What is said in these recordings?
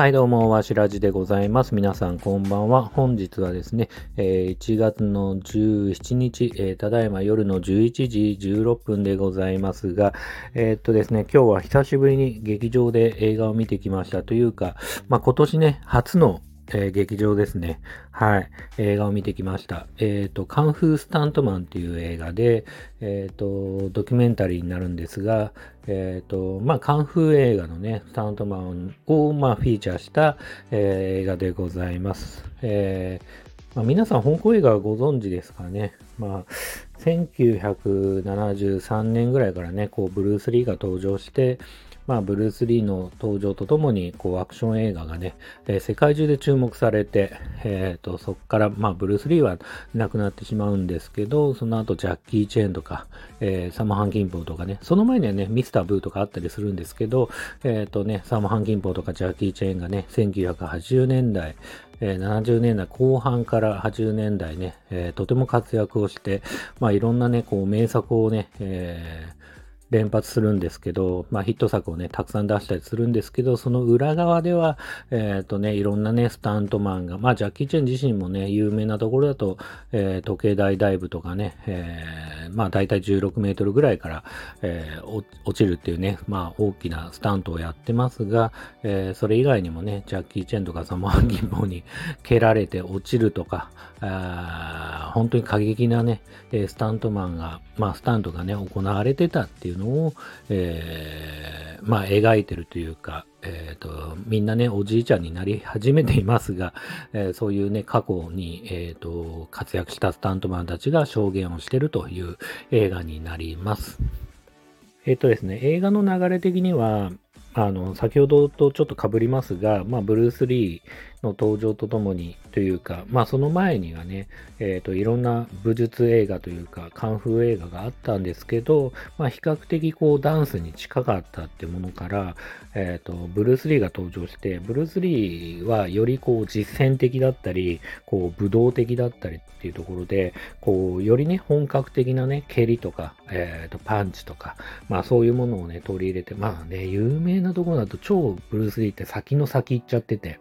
はいどうも、わしらじでございます。皆さんこんばんは。本日はですね、えー、1月の17日、えー、ただいま夜の11時16分でございますが、えー、っとですね、今日は久しぶりに劇場で映画を見てきましたというか、まあ、今年ね、初のえー、劇場ですね。はい。映画を見てきました。えっ、ー、と、カンフースタントマンっていう映画で、えっ、ー、と、ドキュメンタリーになるんですが、えっ、と、まあ、カンフー映画のね、スタントマンを、まあ、フィーチャーした、え映画でございます。えまあ、皆さん、香港映画はご存知ですかね。まあ、1973年ぐらいからね、こう、ブルース・リーが登場して、まあ、ブルース・リーの登場とともに、こう、アクション映画がね、えー、世界中で注目されて、えっ、ー、と、そこから、まあ、ブルース・リーは亡くなってしまうんですけど、その後、ジャッキー・チェーンとか、えー、サム・ハン・キンポーとかね、その前にはね、ミスター・ブーとかあったりするんですけど、えっ、とね、サム・ハン・キンポーとかジャッキー・チェーンがね、1980年代、えー、70年代後半から80年代ね、えー、とても活躍をして、まあいろんなね、こう名作をね、えー、連発するんですけど、まあヒット作をね、たくさん出したりするんですけど、その裏側では、えっ、ー、とね、いろんなね、スタントマンが、まあジャッキー・チェン自身もね、有名なところだと、えー、時計台ダイブとかね、えー、まあ大体16メートルぐらいから、えー、落ちるっていうね、まあ大きなスタントをやってますが、えー、それ以外にもね、ジャッキー・チェンとかサマー・ギンボに蹴られて落ちるとか、あ本当に過激なね、スタントマンが、まあスタントがね、行われてたっていうのを、えー、まあ、描いてるというか、えっ、ー、と、みんなね、おじいちゃんになり始めていますが、えー、そういうね、過去に、えっ、ー、と、活躍したスタントマンたちが証言をしてるという映画になります。えっ、とですね、映画の流れ的には、あの、先ほどとちょっと被りますが、まあ、ブルース・リーの登場とともにというか、まあ、その前にはね、えっ、ー、と、いろんな武術映画というか、カンフー映画があったんですけど、まあ、比較的こう、ダンスに近かったってものから、えっ、ー、と、ブルース・リーが登場して、ブルース・リーはよりこう、実践的だったり、こう、武道的だったりっていうところで、こう、よりね、本格的なね、蹴りとか、えっ、ー、と、パンチとか、まあ、そういうものをね、取り入れて、まあね、有名なところだと超ブルース・リーって先の先行っちゃってて、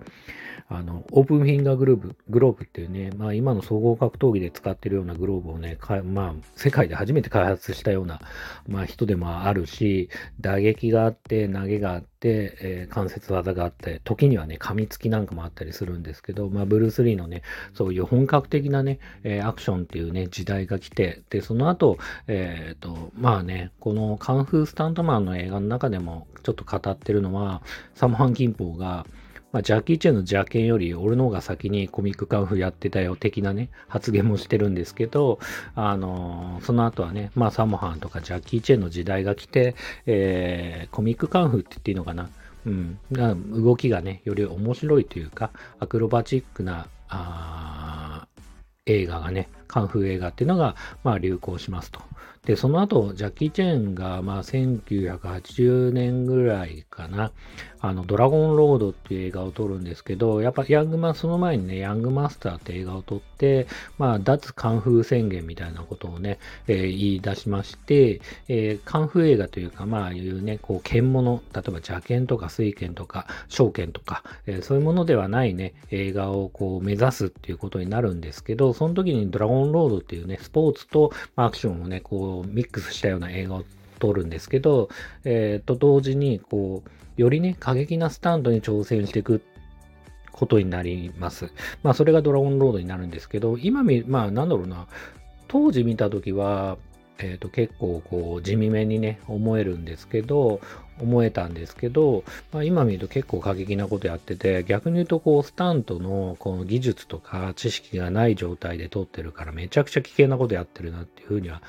あの、オープンフィンガーグルーブ、グローブっていうね、まあ今の総合格闘技で使ってるようなグローブをね、まあ世界で初めて開発したような、まあ人でもあるし、打撃があって、投げがあって、えー、関節技があって、時にはね、噛みつきなんかもあったりするんですけど、まあブルース・リーのね、そういう本格的なね、えー、アクションっていうね、時代が来て、で、その後、えっ、と、まあね、このカンフースタントマンの映画の中でもちょっと語ってるのは、サモハン・キンポーが、まあ、ジャッキー・チェンの邪剣より俺の方が先にコミックカンフやってたよ的なね、発言もしてるんですけど、あのー、その後はね、まあサモハンとかジャッキー・チェンの時代が来て、えー、コミックカンフって言っていいのかなうん。動きがね、より面白いというか、アクロバチックな、あ映画がね、カンフー映画っていうのが、まあ流行しますと。で、その後、ジャッキー・チェーンが、まあ、1980年ぐらいかな、あの、ドラゴンロードっていう映画を撮るんですけど、やっぱヤングマ、その前にね、ヤングマスターって映画を撮って、まあ、脱カンフー宣言みたいなことをね、えー、言い出しまして、えー、カンフー映画というか、まあ、いうね、こう、剣物、例えば邪剣とか水剣とか、小剣とか、えー、そういうものではないね、映画をこう、目指すっていうことになるんですけど、その時にドラゴンンロードっていうね、スポーツと、アクションをね、こう、ミックスしたような映画を撮るんですけど、えー、と同時に、こう、よりね、過激なスタンドに挑戦していくことになります。まあ、それがドラゴンロードになるんですけど、今見、まあ、なんだろうな、当時見たときは、え、ー、と、結構、こう、地味めにね、思えるんですけど、思えたんですけど、まあ、今見ると結構過激なことやってて、逆に言うと、こう、スタントの、この技術とか知識がない状態で撮ってるから、めちゃくちゃ危険なことやってるなっていうふうには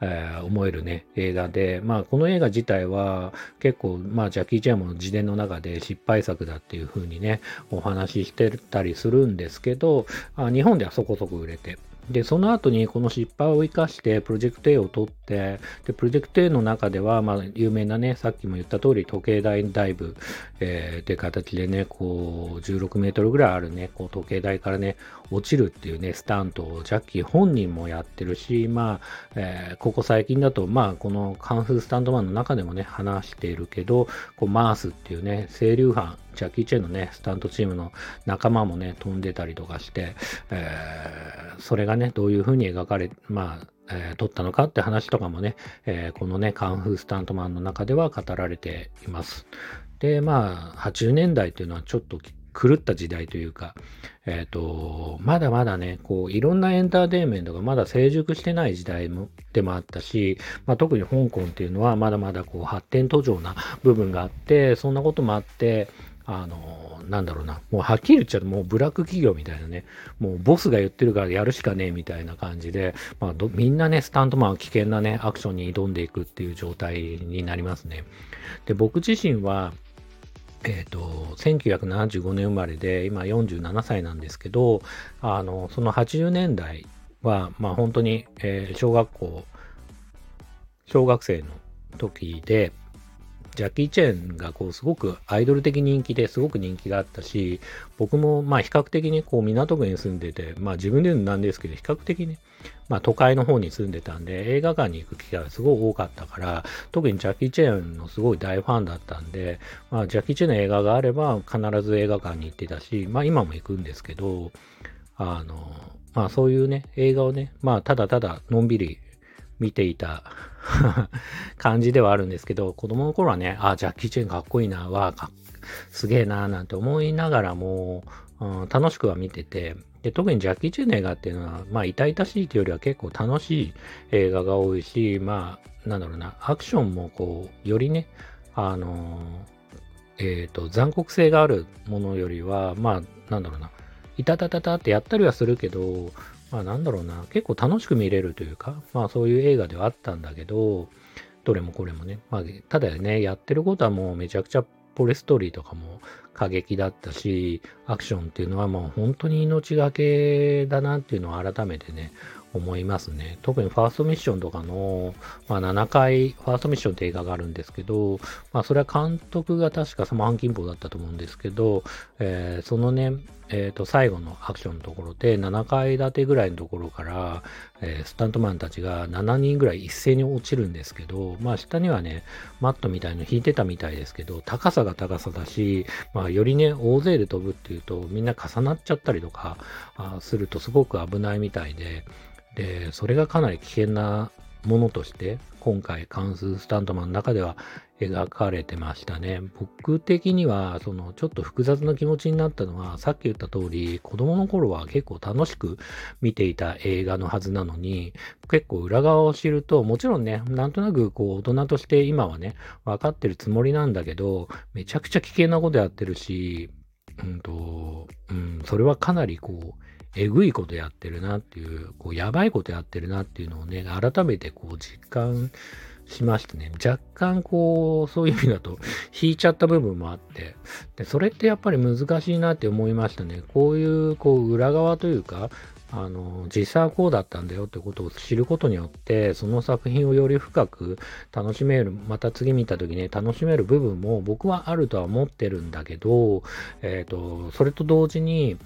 えー、思えるね、映画で、まあ、この映画自体は結構、まあ、ジャッキー・チェンも自伝の中で失敗作だっていう風にね、お話ししてたりするんですけど、あ日本ではそこそこ売れて、で、その後にこの失敗を生かしてプロジェクト A を取って、で、プロジェクト A の中では、まあ、有名なね、さっきも言った通り時計台ダイブ、えー、って形でね、こう、16メートルぐらいあるね、こう、時計台からね、落ちるっていうね、スタントをジャッキー本人もやってるし、まあ、えー、ここ最近だと、まあ、このカンフースタンドマンの中でもね、話しているけど、こう、マースっていうね、清流班、ジャッキー・チェンのね、スタントチームの仲間もね、飛んでたりとかして、えー、それがね、どういう風に描かれ、まあ、えー、撮ったのかって話とかもね、えー、このね、カンフースタントマンの中では語られています。で、まあ、80年代っていうのはちょっと狂った時代というか、えっ、ー、と、まだまだね、こう、いろんなエンターテインメントがまだ成熟してない時代もでもあったし、まあ、特に香港っていうのはまだまだこう発展途上な部分があって、そんなこともあって、あの、なんだろうな、もうはっきり言っちゃうともうブラック企業みたいなね、もうボスが言ってるからやるしかねえみたいな感じで、まあみんなね、スタントマンは危険なね、アクションに挑んでいくっていう状態になりますね。で、僕自身は、えっ、ー、と、1975年生まれで、今47歳なんですけど、あの、その80年代は、まあ本当に、えー、小学校、小学生の時で、ジャッキー・チェンがこうすごくアイドル的人気ですごく人気があったし、僕もまあ比較的にこう港区に住んでて、まあ自分で言うのなんですけど、比較的ね、まあ都会の方に住んでたんで、映画館に行く機会がすごい多かったから、特にジャッキー・チェンのすごい大ファンだったんで、まあジャッキー・チェンの映画があれば必ず映画館に行ってたし、まあ今も行くんですけど、あの、まあそういうね、映画をね、まあただただのんびり見ていた感じではあるんですけど、子供の頃はね、あ、ジャッキー・チェンかっこいいな、わかすげえな、なんて思いながらも、うん、楽しくは見てて、で特にジャッキー・チェンの映画っていうのは、まあ、痛々しいというよりは結構楽しい映画が多いし、まあ、なんだろうな、アクションもこう、よりね、あのえっ、ー、と、残酷性があるものよりは、まあ、なんだろうな、いたたたたってやったりはするけど、まあなんだろうな、結構楽しく見れるというか、まあそういう映画ではあったんだけど、どれもこれもね、まあただね、やってることはもうめちゃくちゃポレストーリーとかも過激だったし、アクションっていうのはもう本当に命がけだなっていうのを改めてね、思いますね。特にファーストミッションとかの、まあ、7回、ファーストミッションって映画があるんですけど、まあ、それは監督が確かサマン・キンポだったと思うんですけど、えー、そのね、えっ、ー、と、最後のアクションのところで、7階建てぐらいのところから、えー、スタントマンたちが7人ぐらい一斉に落ちるんですけど、まあ、下にはね、マットみたいの引いてたみたいですけど、高さが高さだし、まあ、よりね、大勢で飛ぶっていうと、みんな重なっちゃったりとかあするとすごく危ないみたいで、で、それがかなり危険なものとして、今回関数スタントマンの中では描かれてましたね。僕的には、そのちょっと複雑な気持ちになったのは、さっき言った通り、子供の頃は結構楽しく見ていた映画のはずなのに、結構裏側を知ると、もちろんね、なんとなくこう大人として今はね、分かってるつもりなんだけど、めちゃくちゃ危険なことやってるし、うんと、うん、それはかなりこう、えぐいことやってるなっていう、こう、やばいことやってるなっていうのをね、改めてこう、実感しましてね、若干こう、そういう意味だと、引いちゃった部分もあって、で、それってやっぱり難しいなって思いましたね。こういう、こう、裏側というか、あの、実際はこうだったんだよってことを知ることによって、その作品をより深く楽しめる、また次見た時ね、楽しめる部分も僕はあるとは思ってるんだけど、えっ、ー、と、それと同時に、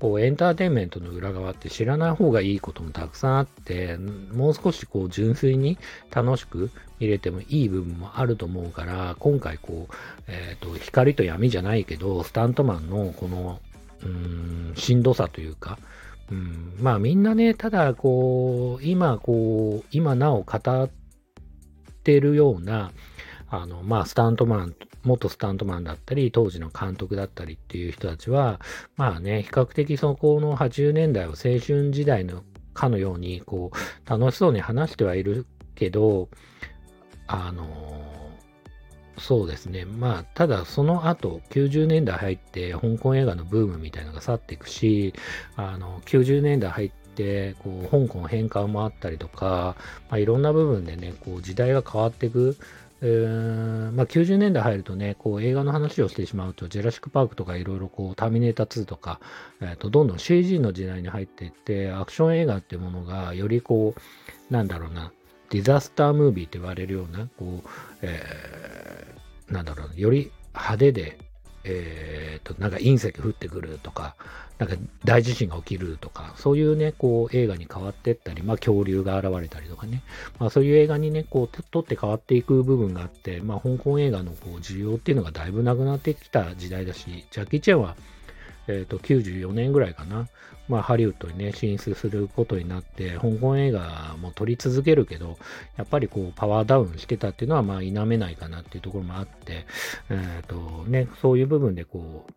こうエンターテインメントの裏側って知らない方がいいこともたくさんあって、もう少しこう純粋に楽しく見れてもいい部分もあると思うから、今回こう、えっ、ー、と、光と闇じゃないけど、スタントマンのこの、うん、しんどさというか、うん、まあみんなね、ただこう、今こう、今なお語ってるような、あの、まあスタントマン元スタントマンだったり、当時の監督だったりっていう人たちは、まあね、比較的そこの80年代を青春時代のかのように、こう、楽しそうに話してはいるけど、あのそうですね。まあ、ただその後、90年代入って、香港映画のブームみたいなのが去っていくし、あの、90年代入って、こう、香港返還もあったりとか、まあ、いろんな部分でね、こう、時代が変わっていくえー、まあ、90年代入るとね、こう映画の話をしてしまうと、ジェラシック・パークとかいろいろこう、ターミネーター2とか、えー、とどんどん CG の時代に入っていって、アクション映画っていうものが、よりこう、なんだろうな、ディザスタームービーって言われるような、こう、えー、なんだろうな、より派手で、え、ー、と、なんか隕石降ってくるとか、なんか大地震が起きるとか、そういうね、こう映画に変わっていったり、まあ恐竜が現れたりとかね、まあそういう映画にね、こう撮って変わっていく部分があって、まあ香港映画のこう需要っていうのがだいぶなくなってきた時代だし、ジャッキー・チェンは、えっ、ー、と、94年ぐらいかな、まあハリウッドにね、進出することになって、香港映画も撮り続けるけど、やっぱりこうパワーダウンしてたっていうのは、まあ否めないかなっていうところもあって、えっ、ー、とね、そういう部分でこう、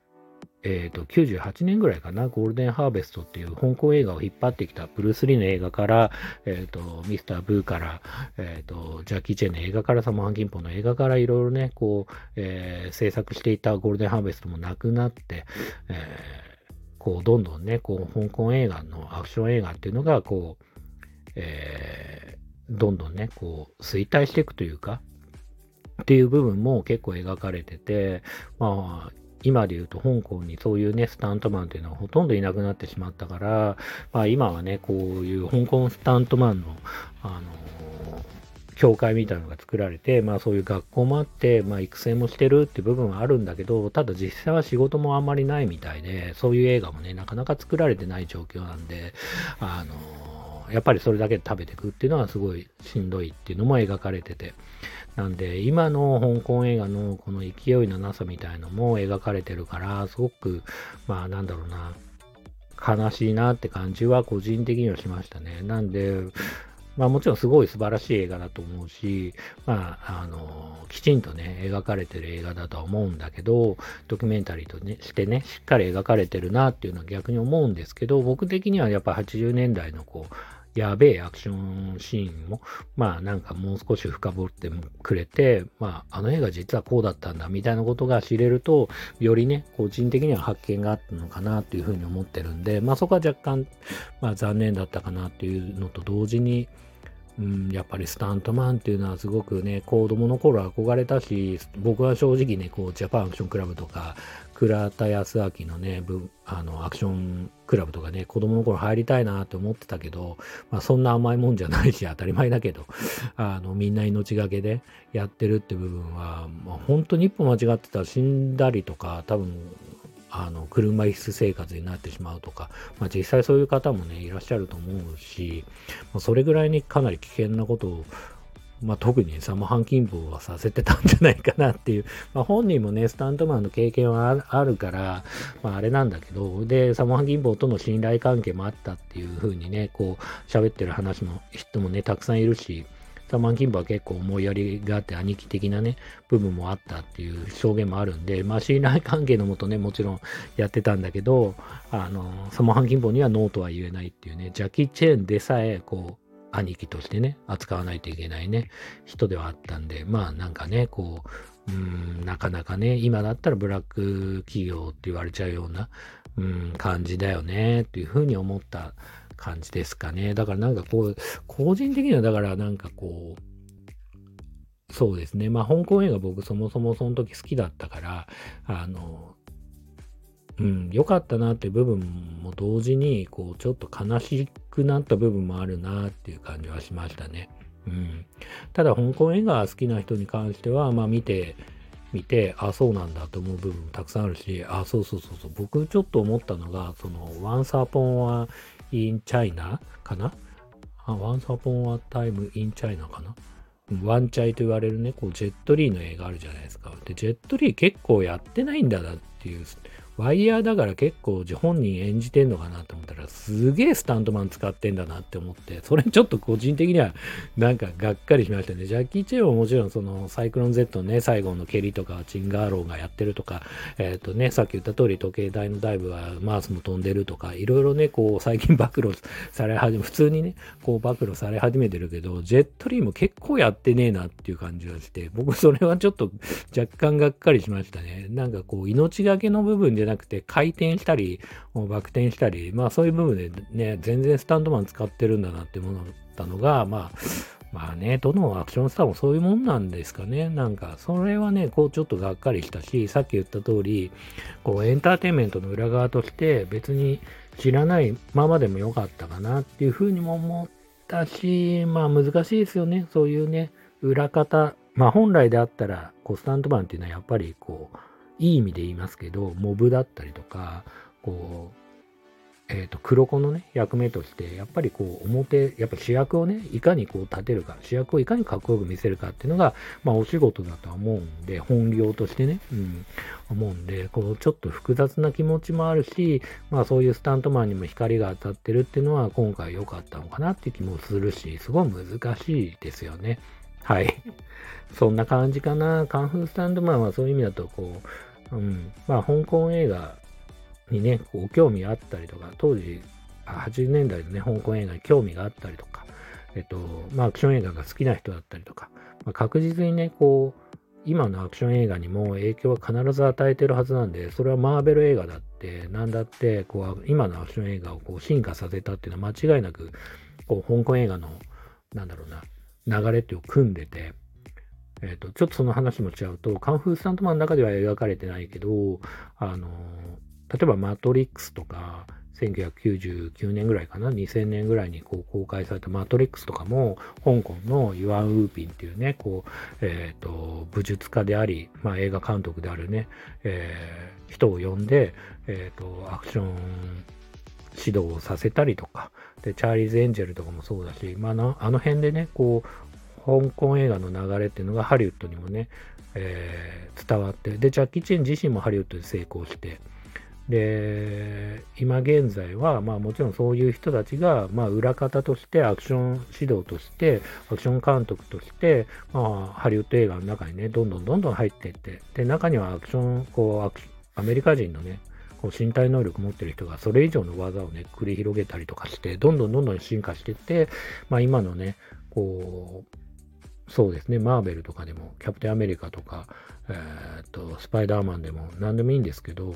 え、ー、と、98年ぐらいかな、ゴールデンハーベストっていう香港映画を引っ張ってきたブルース・リーの映画から、え、ー、と、ミスター・ブーから、え、ー、と、ジャッキー・チェンの映画から、サモハン・キンポの映画からいろいろね、こう、えー、制作していたゴールデンハーベストもなくなって、えー、こう、どんどんね、こう、香港映画のアクション映画っていうのが、こう、えー、どんどんね、こう、衰退していくというか、っていう部分も結構描かれてて、まあ、今で言うと香港にそういうね、スタントマンっていうのはほとんどいなくなってしまったから、まあ今はね、こういう香港スタントマンの、あの教会みたいなのが作られて、まあそういう学校もあって、まあ育成もしてるって部分はあるんだけど、ただ実際は仕事もあんまりないみたいで、そういう映画もね、なかなか作られてない状況なんで、あのやっぱりそれだけで食べていくっていうのはすごいしんどいっていうのも描かれてて、なんで、今の香港映画のこの勢いのなさみたいのも描かれてるから、すごく、まあなんだろうな、悲しいなって感じは個人的にはしましたね。なんで、まあもちろんすごい素晴らしい映画だと思うし、まあ、あの、きちんとね、描かれてる映画だとは思うんだけど、ドキュメンタリーとね、してね、しっかり描かれてるなっていうのは逆に思うんですけど、僕的にはやっぱ80年代のこう、やべえアクションシーンも、まあなんかもう少し深掘ってくれて、まああの映画実はこうだったんだみたいなことが知れると、よりね、個人的には発見があったのかなというふうに思ってるんで、まあそこは若干、まあ残念だったかなっていうのと同時に、うん、やっぱりスタントマンっていうのはすごくね、子供の頃憧れたし、僕は正直ね、こう、ジャパンアクションクラブとか、倉田康明のね、あの、アクションクラブとかね、子供の頃入りたいなって思ってたけど、まあそんな甘いもんじゃないし当たり前だけど、あの、みんな命がけでやってるって部分は、まあ本当に一歩間違ってたら死んだりとか、多分、あの、車椅子生活になってしまうとか、まあ実際そういう方もね、いらっしゃると思うし、まあ、それぐらいにかなり危険なことをまあ、特にサモハンキンボはさせてたんじゃないかなっていう、まあ、本人もね、スタントマンの経験はあるから、まあ、あれなんだけど、で、サモハンキンボとの信頼関係もあったっていう風にね、こう、喋ってる話も、人もね、たくさんいるし、サモハンキンボは結構思いやりがあって兄貴的なね、部分もあったっていう証言もあるんで、まあ信頼関係のもとね、もちろんやってたんだけど、あの、サモハンキンボにはノーとは言えないっていうね、ジャッキー・チェーンでさえ、こう、兄貴としてね、扱わないといけないね、人ではあったんで、まあなんかね、こう、うん、なかなかね、今だったらブラック企業って言われちゃうような、うん、感じだよね、っていうふうに思った感じですかね。だからなんかこう、個人的にはだからなんかこう、そうですね。まあ、香港映画僕そもそもその時好きだったから、あの、うん、良かったなって部分も同時に、こう、ちょっと悲しくなった部分もあるなっていう感じはしましたね。うん。ただ、香港映画好きな人に関しては、まあ見て、見て、あ、そうなんだと思う部分もたくさんあるし、あ、そうそうそうそう、僕ちょっと思ったのが、その、Once Upon a in China かな？あ ?Once Upon a Time in China かな？ワンチャイと言われるね、こう、ジェットリーの映画あるじゃないですか。で、ジェットリー結構やってないんだなっていうワイヤーだから結構本人演じてんのかなって思ったら、すげえスタントマン使ってんだなって思って、それちょっと個人的にはなんかがっかりしましたね。ジャッキー・チェンはもちろんそのサイクロン Z のね、最後の蹴りとかチンガーローがやってるとか、えっ、ー、とね、さっき言った通り時計台のダイブはマースも飛んでるとか、いろいろね、こう最近暴露され始め、普通にね、こう暴露され始めてるけど、ジェットリーも結構やってねえなっていう感じがして、僕それはちょっと若干がっかりしましたね。なんかこう命がけの部分でじゃなくて回転したり、バク転したり、まあそういう部分でね、全然スタンドマン使ってるんだなって思ったのが、まあ、まあね、どのアクションスターもそういうもんなんですかね。なんか、それはね、こうちょっとがっかりしたし、さっき言った通り、こうエンターテインメントの裏側として別に知らないままでもよかったかなっていうふうにも思ったし、まあ難しいですよね。そういうね、裏方。まあ本来であったら、こうスタントマンっていうのはやっぱりこう、いい意味で言いますけど、モブだったりとか、こう、えー、と黒子のね役目としてやっぱりこう表やっぱ主役をねいかにこう立てるか主役をいかにかっこよく見せるかっていうのが、まあ、お仕事だとは思うんで本業としてね、うん、思うんでこうちょっと複雑な気持ちもあるし、まあ、そういうスタントマンにも光が当たってるっていうのは今回良かったのかなっていう気もするしすごい難しいですよね。はい。そんな感じかな。カンフースタントマンはそういう意味だとこう、うん、まあ香港映画にね、こう興味あったりとか、当時、80年代のね、香港映画に興味があったりとか、えっと、まあ、アクション映画が好きな人だったりとか、まあ、確実にね、こう、今のアクション映画にも影響は必ず与えてるはずなんで、それはマーベル映画だって、なんだって、こう、今のアクション映画をこう進化させたっていうのは間違いなく、こう、香港映画の、なんだろうな、流れっていうのを組んでて、えっ、と、ちょっとその話も違うと、カンフースタントマンの中では描かれてないけど、あの例えばマトリックスとか、1999年ぐらいかな、2000年ぐらいにこう公開されたマトリックスとかも、香港のユアン・ウーピンっていうね、こう、えっ、ー、と、武術家であり、まあ映画監督であるね、えー、人を呼んで、えっ、ー、と、アクション指導をさせたりとか、で、チャーリーズ・エンジェルとかもそうだし、まあの、あの辺でね、こう、香港映画の流れっていうのがハリウッドにもね、えー、伝わって、で、ジャッキー・チェン自身もハリウッドで成功して、で、今現在は、まあもちろんそういう人たちが、まあ裏方として、アクション指導として、アクション監督として、まあハリウッド映画の中にね、どんどんどんどん入っていって、で、中にはアクション、こう、アメリカ人のね、こう身体能力持ってる人がそれ以上の技をね、繰り広げたりとかして、どんどんどんどん進化していって、まあ今のね、こう、そうですね、マーベルとかでも、キャプテンアメリカとか、えー、っと、スパイダーマンでも何でもいいんですけど、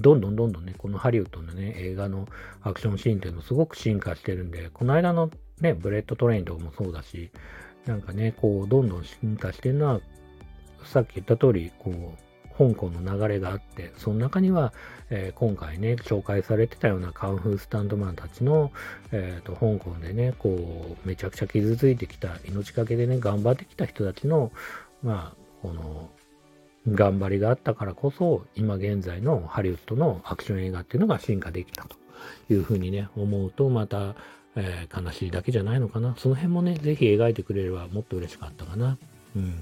どんどんどんどんね、このハリウッドのね、映画のアクションシーンっていうのすごく進化してるんで、この間のね、ブレッドトレインとかもそうだし、なんかね、こう、どんどん進化してるのは、さっき言った通り、こう、香港の流れがあって、その中には、えー、今回ね、紹介されてたようなカンフースタントマンたちの、えーと、香港でね、こう、めちゃくちゃ傷ついてきた、命がけでね、頑張ってきた人たちの、まあ、この、頑張りがあったからこそ、今現在のハリウッドのアクション映画っていうのが進化できたというふうにね、思うと、また、えー、悲しいだけじゃないのかな。その辺もね、ぜひ描いてくれればもっと嬉しかったかな。うん。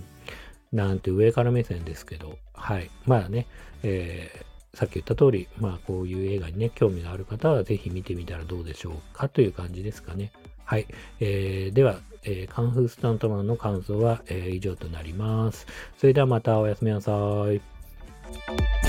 なんて上から目線ですけど、はい。まあね、えー、さっき言った通り、まあこういう映画にね、興味がある方はぜひ見てみたらどうでしょうかという感じですかね。はい。えー、では、えー、カンフースタントマンの感想は、えー、以上となります。それではまたおやすみなさい。